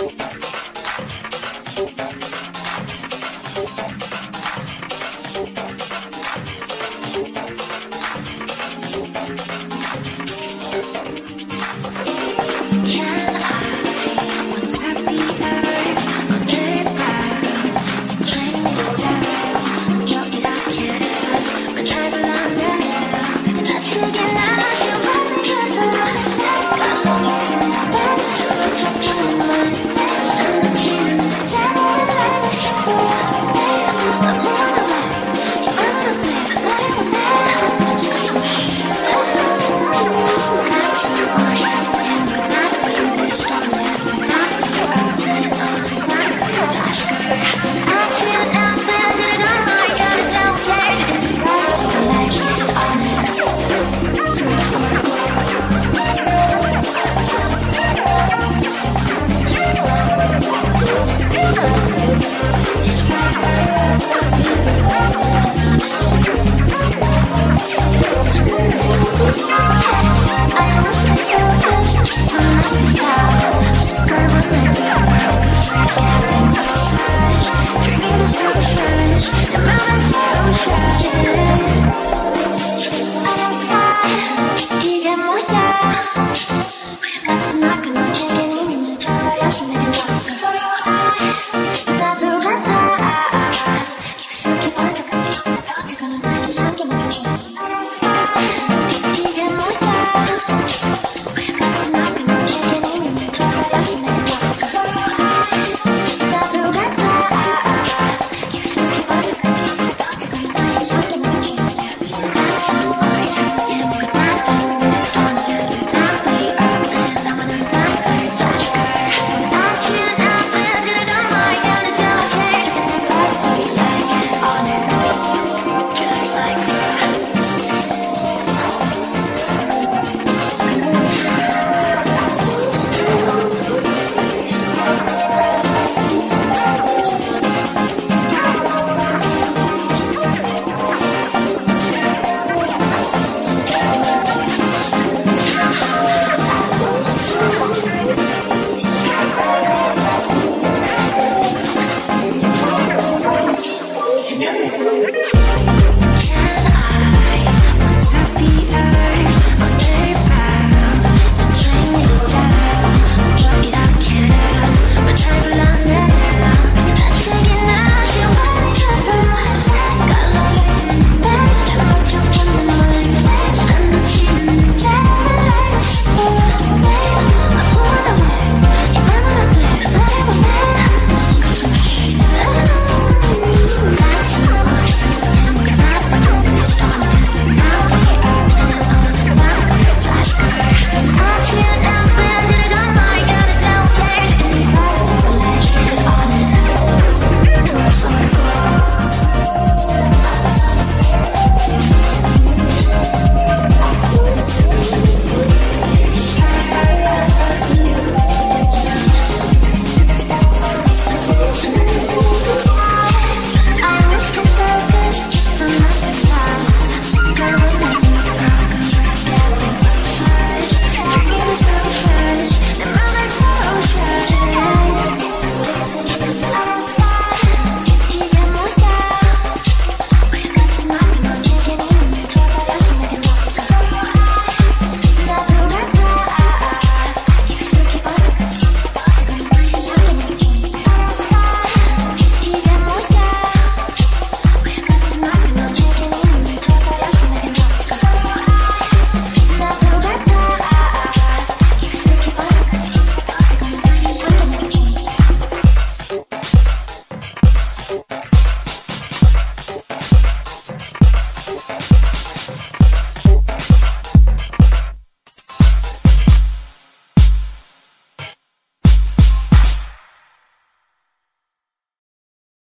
Música Yeah. Yeah.